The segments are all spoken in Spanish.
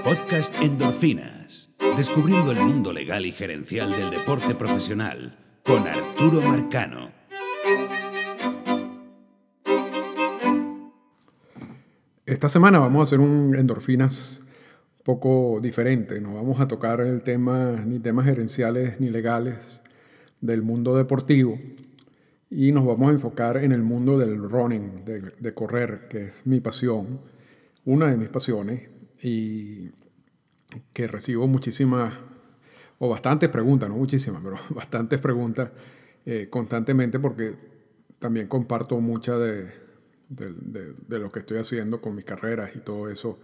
Podcast Endorfinas. Descubriendo el mundo legal y gerencial del deporte profesional con Arturo Marcano. Esta semana vamos a hacer un Endorfinas poco diferente. No vamos a tocar el tema, ni temas gerenciales ni legales del mundo deportivo. Y nos vamos a enfocar en el mundo del running, de, de correr, que es mi pasión, una de mis pasiones, y que recibo muchísimas, o bastantes preguntas, no muchísimas, pero bastantes preguntas eh, constantemente porque también comparto mucha de, de, de, lo que estoy haciendo con mis carreras y todo eso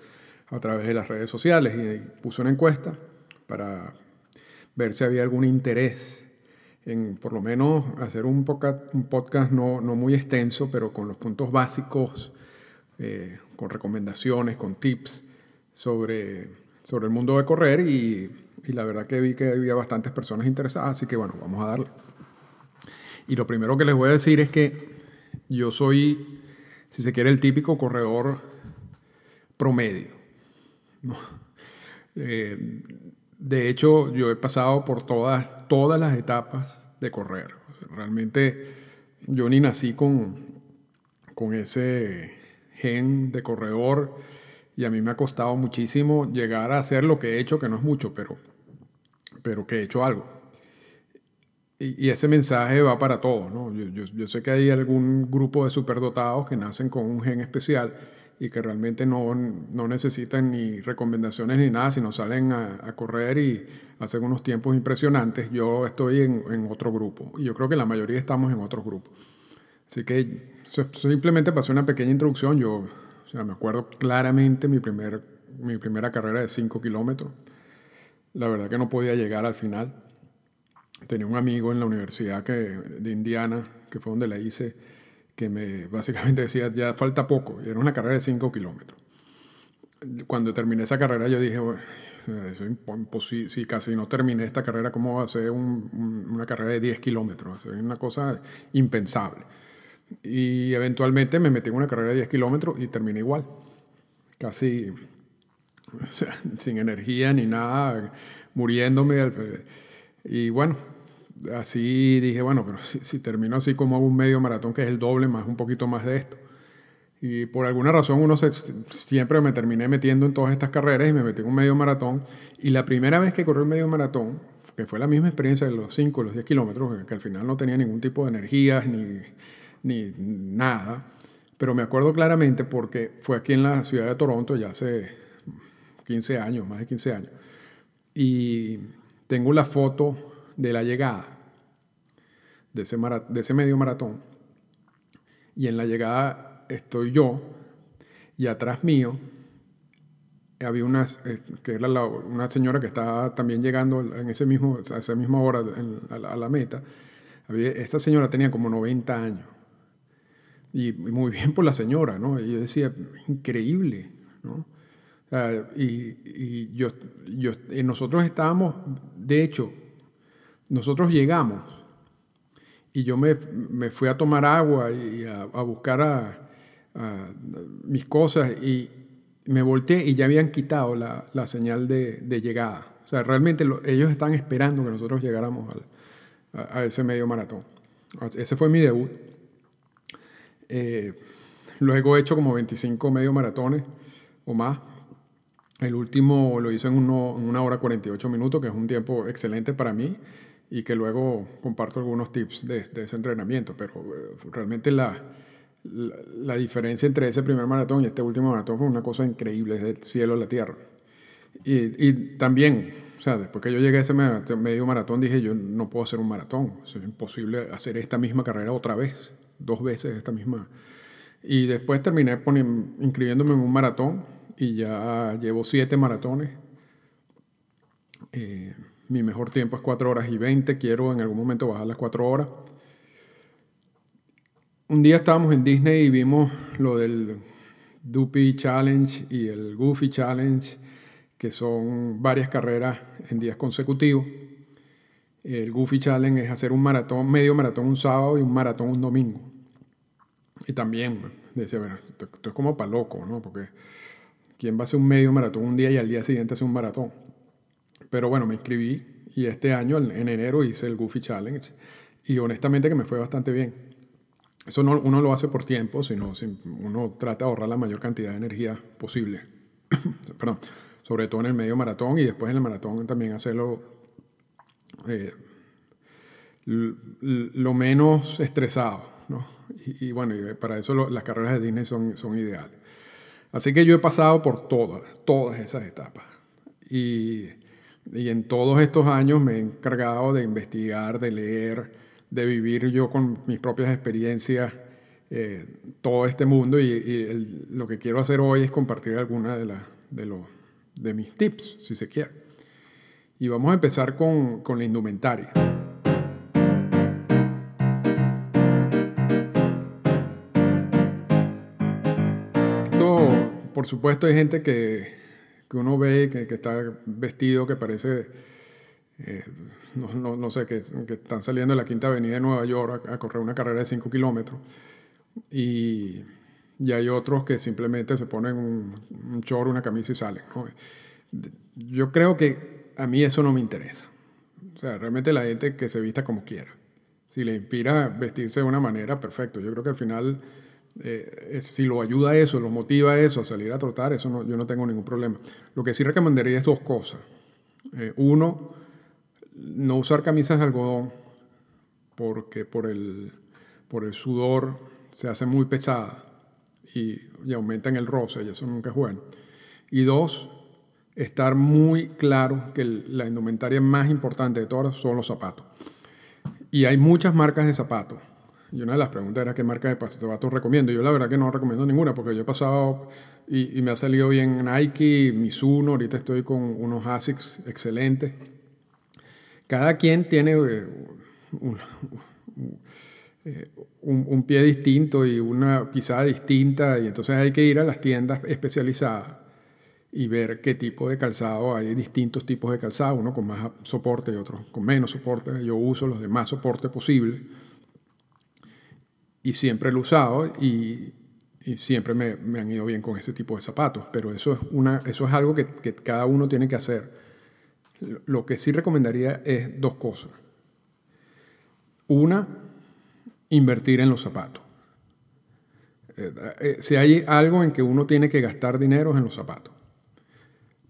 a través de las redes sociales. Y puse una encuesta para ver si había algún interés en por lo menos hacer un podcast, un podcast no, no muy extenso, pero con los puntos básicos, eh, con recomendaciones, con tips sobre, sobre el mundo de correr y, y, la verdad que vi que había bastantes personas interesadas, así que bueno, vamos a darle. Y lo primero que les voy a decir es que yo soy, si se quiere, el típico corredor promedio. ¿no? Eh, de hecho, yo he pasado por todas, todas las etapas de correr. realmente yo ni nací con, con ese gen de corredor y a mí me ha costado muchísimo llegar a hacer lo que he hecho, que no es mucho, pero, pero que he hecho algo. Y, y ese mensaje va para todos. ¿no? Yo, yo, yo sé que hay algún grupo de superdotados que nacen con un gen especial y que realmente no, no, necesitan ni recomendaciones ni nada, sino salen a, a, correr y hacen unos tiempos impresionantes. Yo estoy en, en, otro grupo y yo creo que la mayoría estamos en otros grupos. Así que simplemente pasé una pequeña introducción. Yo o sea, me acuerdo claramente mi, primer, mi primera carrera de 5 kilómetros. La verdad que no podía llegar al final. Tenía un amigo en la universidad que, de Indiana, que fue donde la hice, que me básicamente decía, ya falta poco, y era una carrera de 5 kilómetros. Cuando terminé esa carrera yo dije, eso es imposible, si casi no terminé esta carrera, ¿cómo va a ser un, un, una carrera de 10 kilómetros? Es una cosa impensable. Y eventualmente me metí en una carrera de 10 kilómetros y terminé igual, casi o sea, sin energía ni nada, muriéndome. Y bueno, así dije, bueno, pero si, si, termino así como hago un medio maratón, que es el doble más, un poquito más de esto. Y por alguna razón uno se, siempre me terminé metiendo en todas estas carreras y me metí en un medio maratón. Y la primera vez que corrí un medio maratón, que fue la misma experiencia de los 5, los 10 kilómetros, que al final no tenía ningún tipo de energías ni, ni nada, pero me acuerdo claramente porque fue aquí en la ciudad de Toronto ya hace 15 años, más de 15 años. Y tengo la foto de la llegada de ese, medio maratón. Y en la llegada estoy yo y atrás mío había una, la, una señora que estaba también llegando en ese mismo, a esa misma hora en, a, la, a, la, meta. Había, esta señora tenía como 90 años. Y muy bien por la señora, ¿no? Y yo decía, increíble, ¿no? Y, y yo, yo, y nosotros estábamos, de hecho, nosotros llegamos y yo me, me fui a tomar agua y a, a buscar a, mis cosas y me volteé y ya habían quitado la, la señal de, llegada. O sea, realmente lo, ellos están esperando que nosotros llegáramos al, a, a, ese medio maratón. Ese fue mi debut. Eh, luego he hecho como 25 medio maratones o más. El último lo hizo en, uno, en una hora 48 minutos, que es un tiempo excelente para mí y que luego comparto algunos tips de, de ese entrenamiento. Pero eh, realmente la, la, la, diferencia entre ese primer maratón y este último maratón fue una cosa increíble, es del cielo a la tierra. Y, y también, o sea, después que yo llegué a ese medio maratón, dije, yo no puedo hacer un maratón, es imposible hacer esta misma carrera otra vez dos veces esta misma. Y después terminé inscribiéndome en un maratón y ya llevo siete maratones. Eh, mi mejor tiempo es 4 horas y 20. Quiero en algún momento bajar las 4 horas. Un día estábamos en Disney y vimos lo del Dupi Challenge y el Goofy Challenge, que son varias carreras en días consecutivos. El Goofy Challenge es hacer un maratón, medio maratón un sábado y un maratón un domingo. Y también decía, bueno, esto, es como para loco, ¿no? Porque ¿quién va a hacer un medio maratón un día y al día siguiente hace un maratón? Pero bueno, me inscribí y este año, en enero, hice el Goofy Challenge y honestamente que me fue bastante bien. Eso no, uno lo hace por tiempo, sino uno trata de ahorrar la mayor cantidad de energía posible. Perdón, sobre todo en el medio maratón y después en el maratón también hacerlo eh, lo menos estresado. ¿no? Y, bueno, para eso las carreras de Disney son, son ideales. Así que yo he pasado por todas, todas esas etapas. Y, y en todos estos años me he encargado de investigar, de leer, de vivir yo con mis propias experiencias eh, todo este mundo y, lo que quiero hacer hoy es compartir algunas de, de, los, de mis tips, si se quiere. Y vamos a empezar con, con la indumentaria. Esto, por supuesto, hay gente que, que uno ve que, está vestido que parece eh, no, no, no, sé, que, que, están saliendo de la Quinta Avenida de Nueva York a, correr una carrera de 5 kilómetros. Y, y, hay otros que simplemente se ponen un, un chorro, una camisa y salen. Yo creo que a mí eso no me interesa. O sea, realmente la gente que se vista como quiera. Si le inspira vestirse de una manera, perfecto. Yo creo que al final, eh, si lo ayuda a eso, lo motiva a eso, a salir a trotar, eso no, yo no tengo ningún problema. Lo que sí recomendaría es dos cosas. Eh, uno, no usar camisas de algodón porque por el, por el sudor se hace muy pesada y, y aumentan el roce y eso nunca es bueno. Y dos, estar muy claro que la indumentaria más importante de todas son los zapatos. Y hay muchas marcas de zapatos. Y una de las preguntas era qué marca de zapatos recomiendo. Yo la verdad que no recomiendo ninguna porque yo he pasado y, y me ha salido bien Nike, Mizuno, ahorita estoy con unos Asics excelentes cada quien tiene eh, eh, un, pie distinto y una pisada distinta y entonces hay que ir a las tiendas especializadas y ver qué tipo de calzado hay distintos tipos de calzado, uno con más soporte y otro con menos soporte. Yo uso los de más soporte posible y siempre lo he usado y, siempre me, han ido bien con ese tipo de zapatos, pero eso es, una, eso es algo que cada uno tiene que hacer lo que sí recomendaría es dos cosas. Una, invertir en los zapatos. Eh, eh, si hay algo en que uno tiene que gastar dinero es en los zapatos.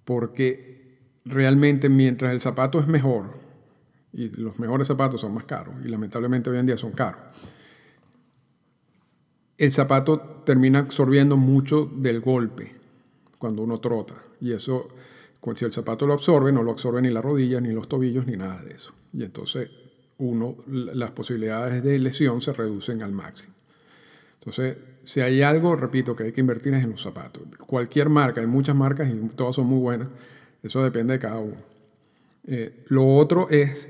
Porque realmente mientras el zapato es mejor, y los mejores zapatos son más caros, y lamentablemente hoy en día son caros, el zapato termina absorbiendo mucho del golpe cuando uno trota. Y eso si el zapato lo absorbe, no lo absorbe ni la rodilla, ni los tobillos, ni nada de eso. Y entonces uno, las posibilidades de lesión se reducen al máximo. Entonces, si hay algo, repito, que hay que invertir es en los zapatos. Cualquier marca, hay muchas marcas y todas son muy buenas. Eso depende de cada uno. Eh, lo otro es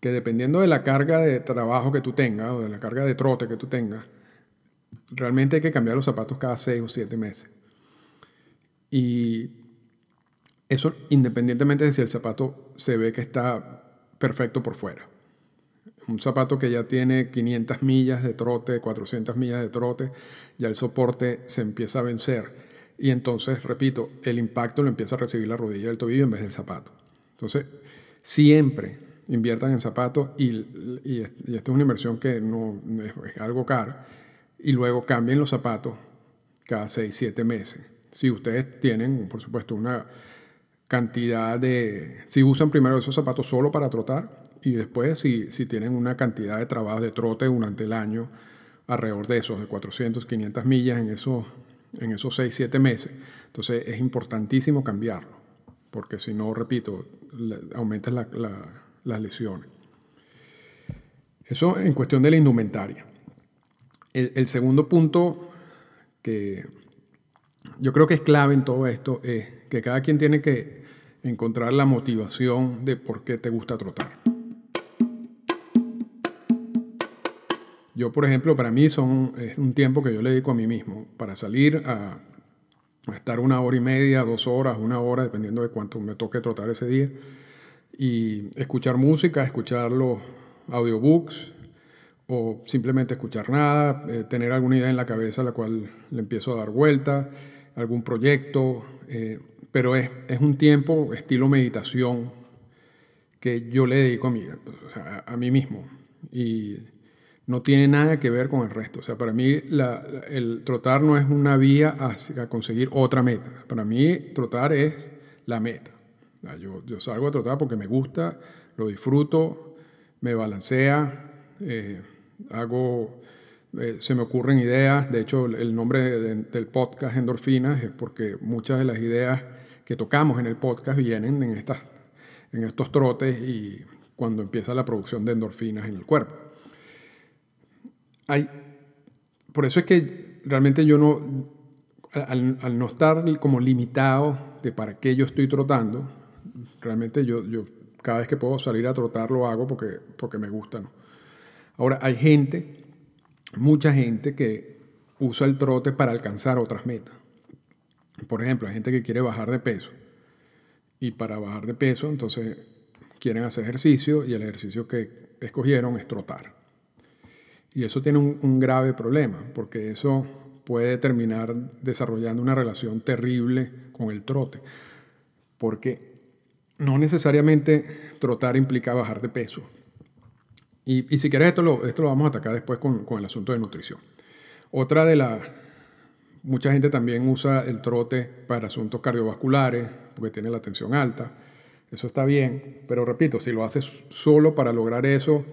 que dependiendo de la carga de trabajo que tú tengas o de la carga de trote que tú tengas, realmente hay que cambiar los zapatos cada seis o siete meses. Y eso independientemente de si el zapato se ve que está perfecto por fuera. Un zapato que ya tiene 500 millas de trote, 400 millas de trote, ya el soporte se empieza a vencer. Y entonces, repito, el impacto lo empieza a recibir la rodilla del tobillo en vez del zapato. Entonces, siempre inviertan en zapatos y, y, esta es una inversión que no es, algo caro. Y luego cambien los zapatos cada 6, 7 meses. Si ustedes tienen, por supuesto, una cantidad de... Si usan primero esos zapatos solo para trotar y después si, tienen una cantidad de trabajo de trote durante el año alrededor de esos, de 400, 500 millas en esos, en esos 6, 7 meses. Entonces es importantísimo cambiarlo, porque si no, repito, aumentan la, las lesiones. Eso en cuestión de la indumentaria. El segundo punto que yo creo que es clave en todo esto es que cada quien tiene que encontrar la motivación de por qué te gusta trotar. Yo, por ejemplo, para mí son, es un tiempo que yo le dedico a mí mismo para salir a, estar una hora y media, dos horas, una hora, dependiendo de cuánto me toque trotar ese día, y escuchar música, escuchar los audiobooks o simplemente escuchar nada, eh, tener alguna idea en la cabeza a la cual le empiezo a dar vuelta algún proyecto, eh, pero es, es, un tiempo estilo meditación que yo le dedico a mí, a, mí mismo. Y no tiene nada que ver con el resto. O sea, para mí el trotar no es una vía hacia conseguir otra meta. Para mí trotar es la meta. Yo, salgo a trotar porque me gusta, lo disfruto, me balancea, eh, hago eh, se me ocurren ideas, de hecho el nombre del podcast Endorfinas es porque muchas de las ideas que tocamos en el podcast vienen en, estas, en estos trotes y cuando empieza la producción de endorfinas en el cuerpo. Por eso es que realmente yo no, al, no estar como limitado de para qué yo estoy trotando, realmente yo, yo cada vez que puedo salir a trotar lo hago porque, porque me gusta. Ahora, hay gente mucha gente que usa el trote para alcanzar otras metas. Por ejemplo, hay gente que quiere bajar de peso. Y para bajar de peso, entonces quieren hacer ejercicio y el ejercicio que escogieron es trotar. Y eso tiene un, grave problema, porque eso puede terminar desarrollando una relación terrible con el trote. Porque no necesariamente trotar implica bajar de peso. Y, si quieres, esto lo, esto lo vamos a atacar después con, con el asunto de nutrición. Otra de las... Mucha gente también usa el trote para asuntos cardiovasculares, porque tiene la tensión alta. Eso está bien, pero repito, si lo haces solo para lograr eso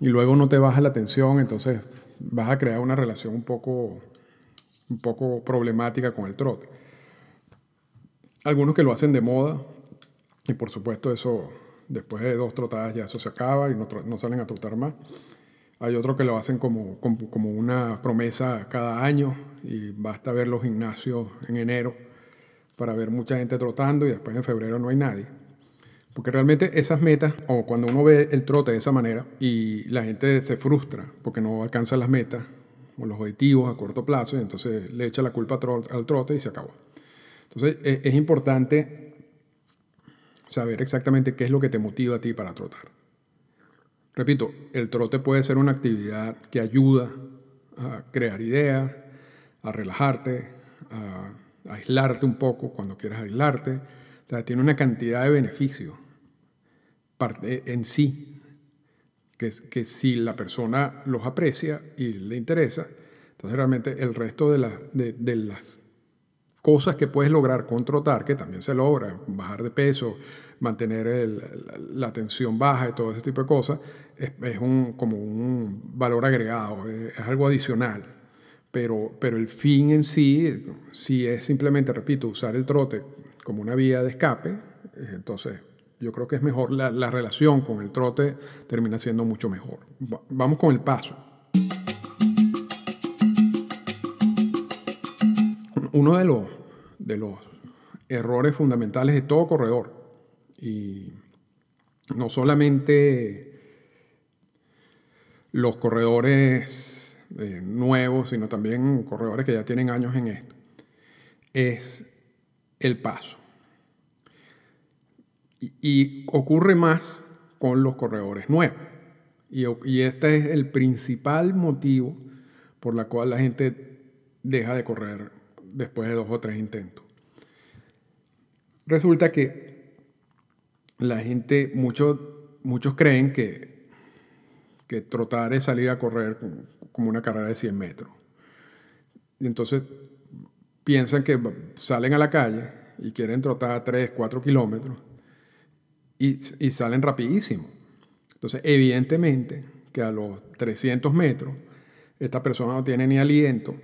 y luego no te baja la tensión, entonces vas a crear una relación un poco, un poco problemática con el trote. Algunos que lo hacen de moda, y por supuesto eso Después de dos trotadas ya eso se acaba y no, no salen a trotar más. Hay otros que lo hacen como, como, una promesa cada año y basta ver los gimnasios en enero para ver mucha gente trotando y después en febrero no hay nadie. Porque realmente esas metas, o cuando uno ve el trote de esa manera y la gente se frustra porque no alcanza las metas o los objetivos a corto plazo y entonces le echa la culpa al trote y se acabó. Entonces es, es importante saber exactamente qué es lo que te motiva a ti para trotar. Repito, el trote puede ser una actividad que ayuda a crear ideas, a relajarte, a, aislarte un poco cuando quieras aislarte. O sea, tiene una cantidad de beneficios en sí, que, que si la persona los aprecia y le interesa, entonces realmente el resto de, de, de las cosas que puedes lograr con trotar, que también se logra, bajar de peso, mantener la tensión baja y todo ese tipo de cosas, es, un, como un valor agregado, es, algo adicional. Pero, pero el fin en sí, si es simplemente, repito, usar el trote como una vía de escape, eh, entonces yo creo que es mejor, la, la relación con el trote termina siendo mucho mejor. Vamos con el paso. Uno de los de los errores fundamentales de todo corredor. Y no solamente los corredores eh, nuevos, sino también corredores que ya tienen años en esto, es el paso. Y, ocurre más con los corredores nuevos. Y, y este es el principal motivo por la cual la gente deja de correr después de dos o tres intentos. Resulta que la gente, muchos, muchos creen que, que trotar es salir a correr como una carrera de 100 metros. Y entonces piensan que salen a la calle y quieren trotar 3, 4 kilómetros y, salen rapidísimo. Entonces, evidentemente que a los 300 metros esta persona no tiene ni aliento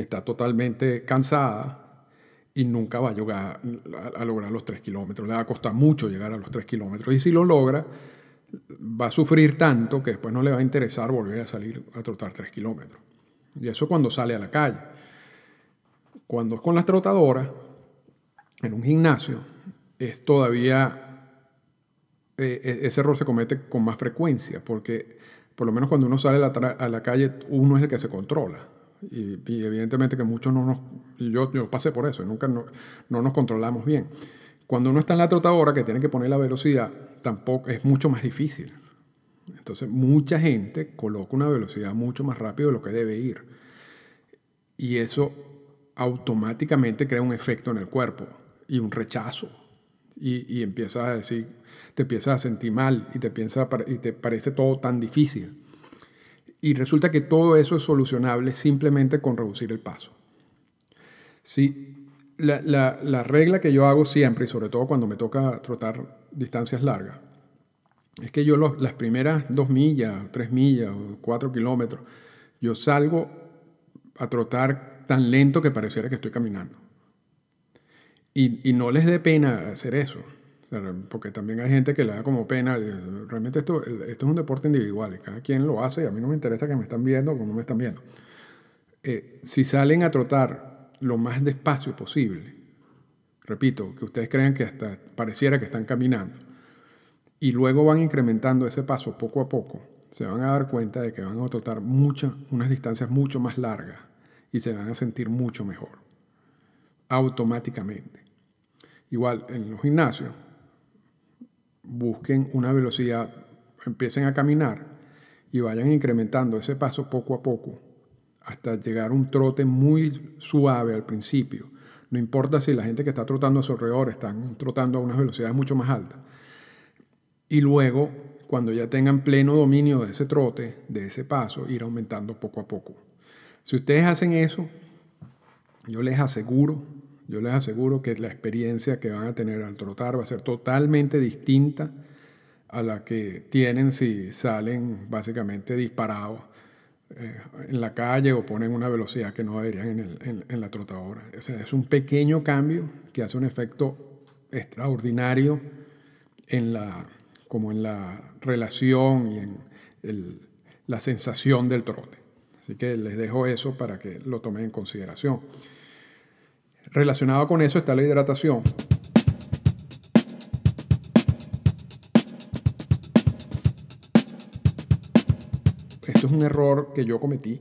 está totalmente cansada y nunca va a llegar a, lograr los 3 kilómetros. Le va a costar mucho llegar a los 3 kilómetros. Y si lo logra, va a sufrir tanto que después no le va a interesar volver a salir a trotar 3 kilómetros. Y eso cuando sale a la calle. Cuando es con las trotadoras, en un gimnasio, es todavía... Eh, e, ese error se comete con más frecuencia, porque por lo menos cuando uno sale a la calle, uno es el que se controla y, evidentemente que muchos no nos... Yo, yo pasé por eso, nunca no, no, nos controlamos bien. Cuando uno está en la trotadora, que tiene que poner la velocidad, tampoco es mucho más difícil. Entonces, mucha gente coloca una velocidad mucho más rápido de lo que debe ir. Y eso automáticamente crea un efecto en el cuerpo y un rechazo. Y, empiezas a decir, te empiezas a sentir mal y te, piensa, y te parece todo tan difícil. Y resulta que todo eso es solucionable simplemente con reducir el paso. Sí, la, la, la regla que yo hago siempre, y sobre todo cuando me toca trotar distancias largas, es que yo las primeras dos millas, tres millas o cuatro kilómetros, yo salgo a trotar tan lento que pareciera que estoy caminando. Y, no les dé pena hacer eso, porque también hay gente que le da como pena. Realmente esto, esto es un deporte individual cada quien lo hace y a mí no me interesa que me están viendo o no me están viendo. Eh, si salen a trotar lo más despacio posible, repito, que ustedes crean que hasta pareciera que están caminando, y luego van incrementando ese paso poco a poco, se van a dar cuenta de que van a trotar muchas, unas distancias mucho más largas y se van a sentir mucho mejor, automáticamente. Igual en los gimnasios, busquen una velocidad, empiecen a caminar y vayan incrementando ese paso poco a poco hasta llegar a un trote muy suave al principio. No importa si la gente que está trotando a su alrededor están trotando a unas velocidades mucho más altas. Y luego, cuando ya tengan pleno dominio de ese trote, de ese paso, ir aumentando poco a poco. Si ustedes hacen eso, yo les aseguro, yo les aseguro que la experiencia que van a tener al trotar va a ser totalmente distinta a la que tienen si salen básicamente disparados eh, en la calle o ponen una velocidad que no deberían en, en, la trotadora. es un pequeño cambio que hace un efecto extraordinario en la, como en la relación y en la sensación del trote. Así que les dejo eso para que lo tomen en consideración. Relacionado con eso está la hidratación. Esto es un error que yo cometí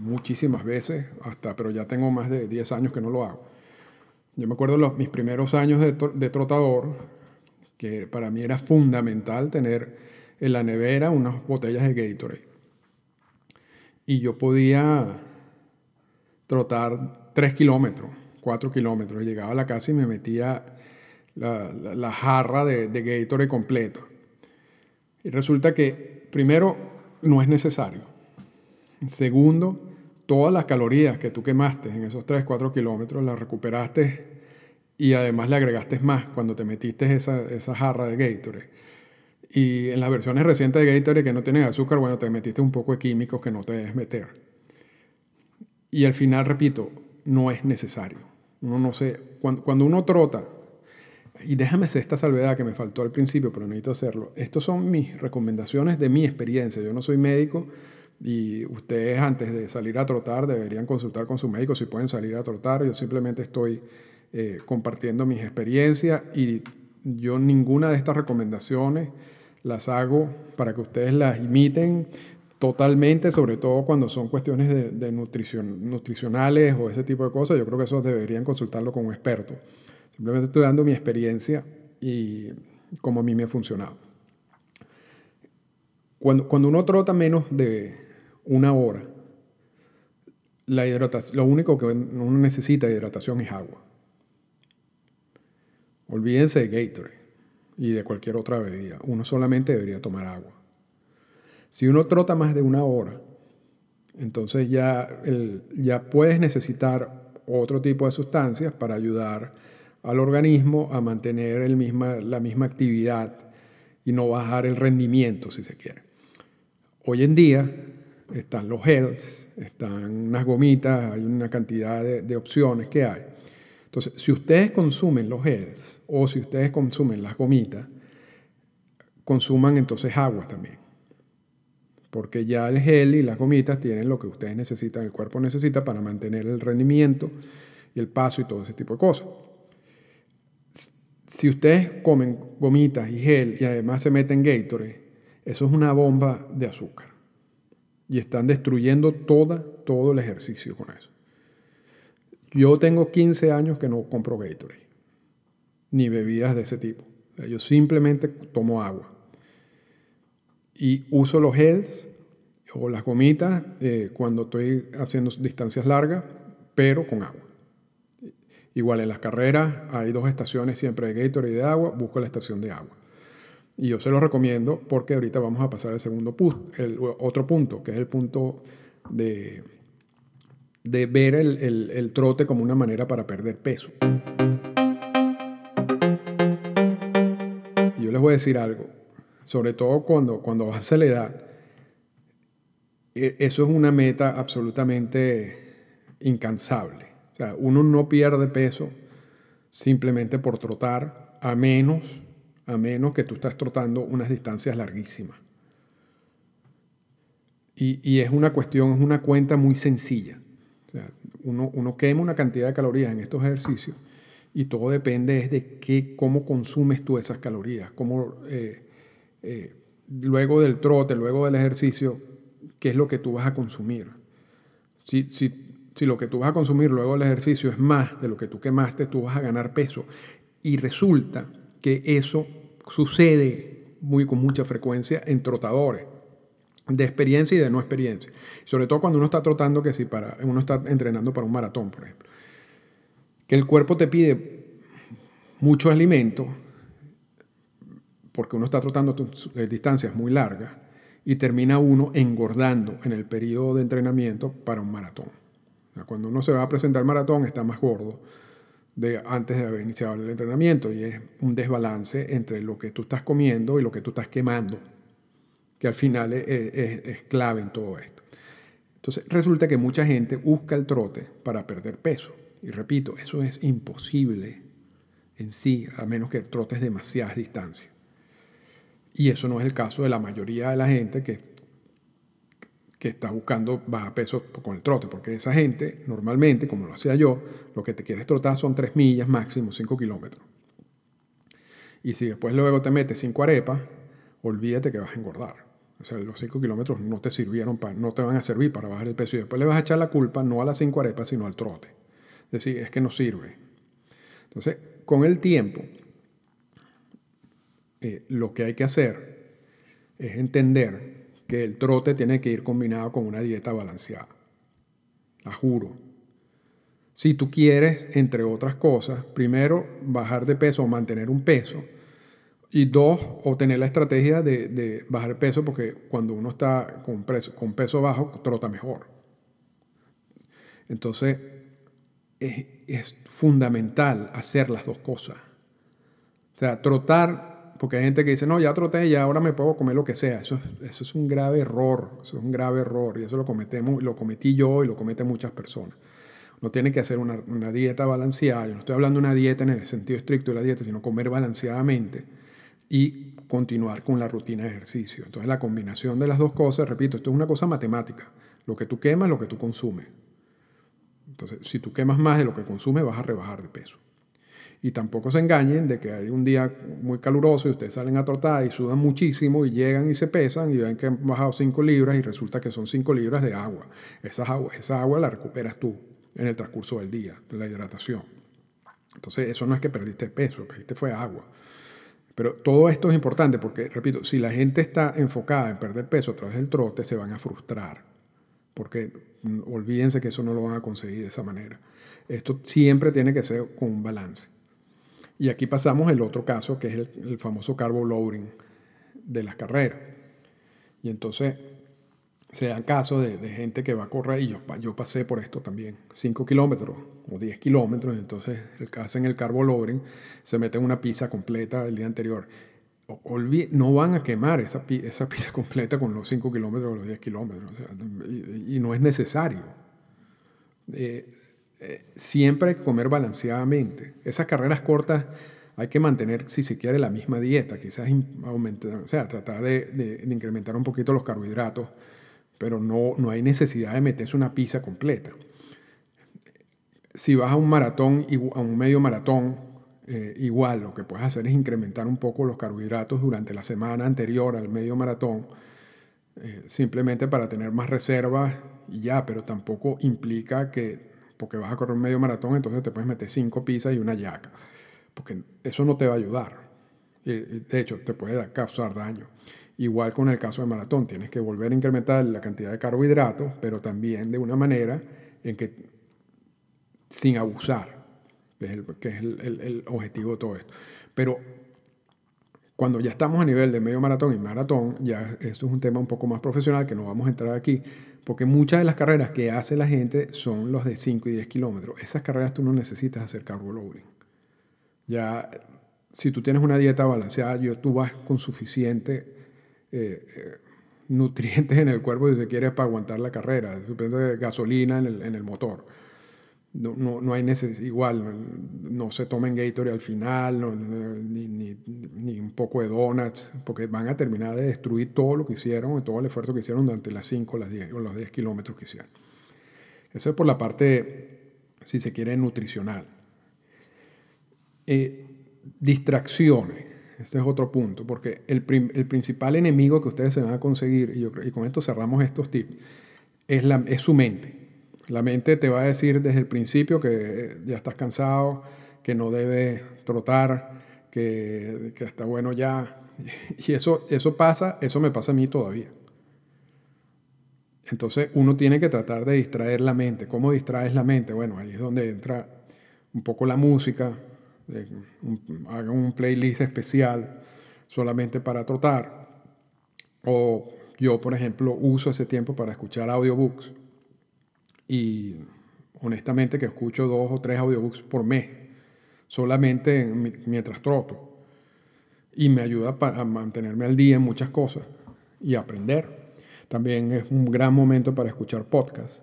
muchísimas veces, hasta, pero ya tengo más de 10 años que no lo hago. Yo me acuerdo los, mis primeros años de, de trotador, que para mí era fundamental tener en la nevera unas botellas de Gatorade. Y yo podía trotar 3 kilómetros, 4 kilómetros. Llegaba a la casa y me metía la, jarra de, de Gatorade completo. Y resulta que, primero, no es necesario. Segundo, todas las calorías que tú quemaste en esos 3, 4 kilómetros las recuperaste y además le agregaste más cuando te metiste esa, esa jarra de Gatorade. Y en las versiones recientes de Gatorade que no tienen azúcar, bueno, te metiste un poco de químicos que no te debes meter. Y al final, repito, no es necesario. Uno no sé, cuando, cuando uno trota, y déjame hacer esta salvedad que me faltó al principio, pero necesito hacerlo. Estas son mis recomendaciones de mi experiencia. Yo no soy médico y ustedes antes de salir a trotar deberían consultar con su médico si pueden salir a trotar. Yo simplemente estoy eh, compartiendo mis experiencias y yo ninguna de estas recomendaciones las hago para que ustedes las imiten totalmente, sobre todo cuando son cuestiones de, nutrición, nutricionales o ese tipo de cosas. Yo creo que eso deberían consultarlo con un experto. Simplemente estoy dando mi experiencia y cómo a mí me ha funcionado. Cuando, cuando uno trota menos de una hora, la hidratación, lo único que uno necesita de hidratación es agua. Olvídense de Gatorade y de cualquier otra bebida. Uno solamente debería tomar agua. Si uno trota más de una hora, entonces ya, ya puedes necesitar otro tipo de sustancias para ayudar al organismo a mantener el la misma actividad y no bajar el rendimiento, si se quiere. Hoy en día están los gels, están unas gomitas, hay una cantidad de, opciones que hay. Entonces, si ustedes consumen los gels o si ustedes consumen las gomitas, consuman entonces agua también. Porque ya el gel y las gomitas tienen lo que ustedes necesitan, el cuerpo necesita para mantener el rendimiento y el paso y todo ese tipo de cosas. Si ustedes comen gomitas y gel y además se meten Gatorade, eso es una bomba de azúcar. Y están destruyendo todo el ejercicio con eso. Yo tengo 15 años que no compro Gatorade, ni bebidas de ese tipo. Yo simplemente tomo agua. Y uso los gels o las gomitas eh, cuando estoy haciendo distancias largas pero con agua. Igual en las carreras hay dos estaciones siempre de Gatorade y de agua, busco la estación de agua. Y yo se lo recomiendo porque ahorita vamos a pasar al segundo punto, el otro punto, que es el punto de, de ver el, el trote como una manera para perder peso. Y yo les voy a decir algo, sobre todo cuando, cuando a la edad, e, eso es una meta absolutamente incansable. O sea, uno no pierde peso simplemente por trotar, a menos, a menos que tú estás trotando unas distancias larguísimas. Y, y es una cuestión, es una cuenta muy sencilla. O sea, uno, uno quema una cantidad de calorías en estos ejercicios y todo depende de qué, cómo consumes tú esas calorías, cómo, eh, eh, luego del trote, luego del ejercicio, qué es lo que tú vas a consumir. Si, si, si lo que tú vas a consumir luego del ejercicio es más de lo que tú quemaste, tú vas a ganar peso. Y resulta que eso sucede muy, con mucha frecuencia en trotadores de experiencia y de no experiencia. Sobre todo cuando uno está trotando, que si para, uno está entrenando para un maratón, por ejemplo que el cuerpo te pide mucho alimento, porque uno está trotando distancias muy largas, y termina uno engordando en el periodo de entrenamiento para un maratón. cuando uno se va a presentar maratón está más gordo de antes de haber iniciado el entrenamiento y es un desbalance entre lo que tú estás comiendo y lo que tú estás quemando, que al final es clave en todo esto. Entonces resulta que mucha gente busca el trote para perder peso y repito, eso es imposible en sí, a menos que trotes demasiadas distancias. Y eso no es el caso de la mayoría de la gente que, que está buscando bajar peso con el trote, porque esa gente normalmente, como lo hacía yo, lo que te quieres trotar son 3 millas máximo, 5 kilómetros. Y si después luego te metes 5 arepas, olvídate que vas a engordar. O sea, los 5 kilómetros no te sirvieron para, no te van a servir para bajar el peso y después le vas a echar la culpa no a las 5 arepas, sino al trote decir, es que no sirve. Entonces, con el tiempo, eh, lo que hay que hacer es entender que el trote tiene que ir combinado con una dieta balanceada. La juro. Si tú quieres, entre otras cosas, primero bajar de peso o mantener un peso, y dos, obtener la estrategia de, bajar peso, porque cuando uno está con, con peso bajo, trota mejor. Entonces, es, fundamental hacer las dos cosas. O sea, trotar, porque hay gente que dice, no, ya troté y ahora me puedo comer lo que sea. Eso, eso es un grave error, eso es un grave error y eso lo, cometemos, lo cometí yo y lo cometen muchas personas. Uno tiene que hacer una, una, dieta balanceada. Yo no estoy hablando de una dieta en el sentido estricto de la dieta, sino comer balanceadamente y continuar con la rutina de ejercicio. Entonces la combinación de las dos cosas, repito, esto es una cosa matemática. Lo que tú quemas, lo que tú consumes. Entonces, si tú quemas más de lo que consumes, vas a rebajar de peso. Y tampoco se engañen de que hay un día muy caluroso y ustedes salen a trotar y sudan muchísimo y llegan y se pesan y ven que han bajado 5 libras y resulta que son 5 libras de agua. Esa agua, esa agua la recuperas tú en el transcurso del día, de la hidratación. Entonces, eso no es que perdiste peso, perdiste fue agua. Pero todo esto es importante porque, repito, si la gente está enfocada en perder peso a través del trote, se van a frustrar porque mm, olvídense que eso no lo van a conseguir de esa manera. Esto siempre tiene que ser con un balance. Y aquí pasamos el otro caso, que es el, famoso carbo loading de las carreras. Y entonces se dan casos de, gente que va a correr, y yo, yo pasé por esto también, 5 kilómetros o 10 kilómetros, entonces hacen el carbo loading, se meten una pizza completa el día anterior no van a quemar esa, esa pizza completa con los 5 kilómetros o los 10 kilómetros. y, no es necesario. Eh, siempre hay que comer balanceadamente. Esas carreras cortas hay que mantener, si se quiere, la misma dieta. Quizás aumentar, o sea, tratar de, incrementar un poquito los carbohidratos, pero no, no hay necesidad de meterse una pizza completa. Si vas a un maratón, a un medio maratón, eh, igual lo que puedes hacer es incrementar un poco los carbohidratos durante la semana anterior al medio maratón, eh, simplemente para tener más reservas y ya, pero tampoco implica que porque vas a correr un medio maratón, entonces te puedes meter cinco pizzas y una yaca, porque eso no te va a ayudar. De hecho, te puede causar daño. Igual con el caso de maratón, tienes que volver a incrementar la cantidad de carbohidratos, pero también de una manera en que sin abusar, que es, el, que es el, el objetivo de todo esto. Pero cuando ya estamos a nivel de medio maratón y maratón, ya esto es un tema un poco más profesional que no vamos a entrar aquí, porque muchas de las carreras que hace la gente son los de 5 y 10 kilómetros. Esas carreras tú no necesitas hacer carbo loading. Ya, si tú tienes una dieta balanceada, yo, tú vas con suficiente eh, eh, nutrientes en el cuerpo si se quiere para aguantar la carrera, de gasolina en el, en el motor no, no, no hay necesidad, igual, no, se tomen Gatorade al final, ni, ni, ni, un poco de donuts, porque van a terminar de destruir todo lo que hicieron, todo el esfuerzo que hicieron durante las 5 las 10, o los 10 kilómetros que hicieron. Eso es por la parte, si se quiere, nutricional. Eh, distracciones, ese es otro punto, porque el, el, principal enemigo que ustedes se van a conseguir, y, yo, y con esto cerramos estos tips, es, la, es su mente la mente te va a decir desde el principio que ya estás cansado, que no debes trotar, que, que está bueno ya. Y eso, eso pasa, eso me pasa a mí todavía. Entonces uno tiene que tratar de distraer la mente. ¿Cómo distraes la mente? Bueno, ahí es donde entra un poco la música. haga un playlist especial solamente para trotar. O yo, por ejemplo, uso ese tiempo para escuchar audiobooks y honestamente que escucho dos o tres audiobooks por mes, solamente mientras troto. Y me ayuda a mantenerme al día en muchas cosas y aprender. También es un gran momento para escuchar podcasts.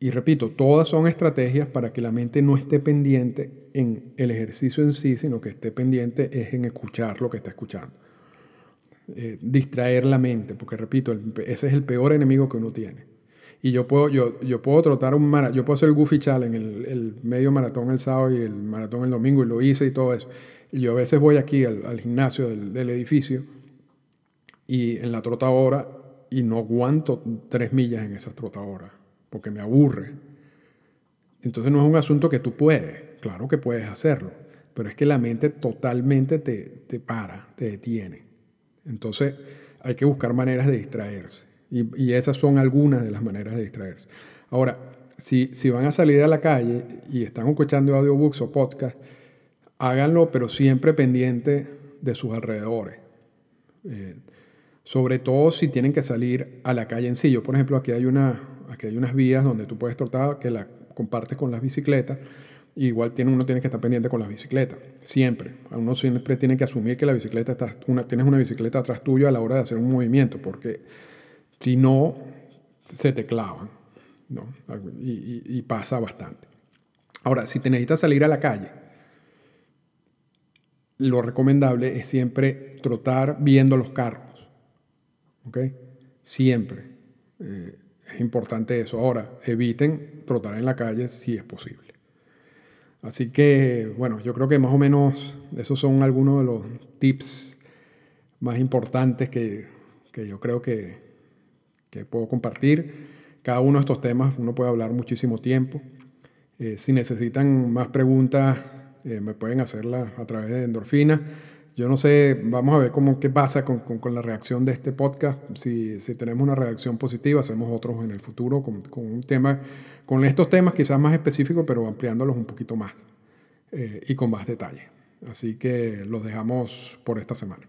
Y repito, todas son estrategias para que la mente no esté pendiente en el ejercicio en sí, sino que esté pendiente es en escuchar lo que está escuchando. Eh, distraer la mente, porque repito, ese es el peor enemigo que uno tiene y yo puedo, yo, yo puedo trotar un maratón, yo puedo hacer el Goofy Challenge, el, el, medio maratón el sábado y el maratón el domingo, y lo hice y todo eso. Y yo a veces voy aquí al, al gimnasio del, del, edificio y en la trotadora y no aguanto tres millas en esa trotadora porque me aburre. Entonces no es un asunto que tú puedes, claro que puedes hacerlo, pero es que la mente totalmente te, te para, te detiene. Entonces hay que buscar maneras de distraerse. Y, esas son algunas de las maneras de distraerse. Ahora, si, si van a salir a la calle y están escuchando audiobooks o podcast, háganlo, pero siempre pendiente de sus alrededores. Eh, sobre todo si tienen que salir a la calle en sí. Por ejemplo, aquí hay, una, aquí hay unas vías donde tú puedes trotar que la compartes con las bicicletas. igual uno tiene que estar pendiente con las bicicletas, siempre. Uno siempre tiene que asumir que la bicicleta está, una, tienes una bicicleta atrás tuyo a la hora de hacer un movimiento, porque si no, se te clavan. ¿no? Y, pasa bastante. Ahora, si te necesitas salir a la calle, lo recomendable es siempre trotar viendo los carros. ¿Ok? Siempre. Eh, es importante eso. Ahora, eviten trotar en la calle si es posible. Así que, bueno, yo creo que más o menos esos son algunos de los tips más importantes que, que yo creo que, que puedo compartir. Cada uno de estos temas uno puede hablar muchísimo tiempo. Eh, si necesitan más preguntas, eh, me pueden hacerlas a través de endorfina. Yo no sé, vamos a ver cómo, qué pasa con, con, la reacción de este podcast. Si, si, tenemos una reacción positiva, hacemos otros en el futuro con, con, un tema, con estos temas quizás más específicos, pero ampliándolos un poquito más eh, y con más detalle. Así que los dejamos por esta semana.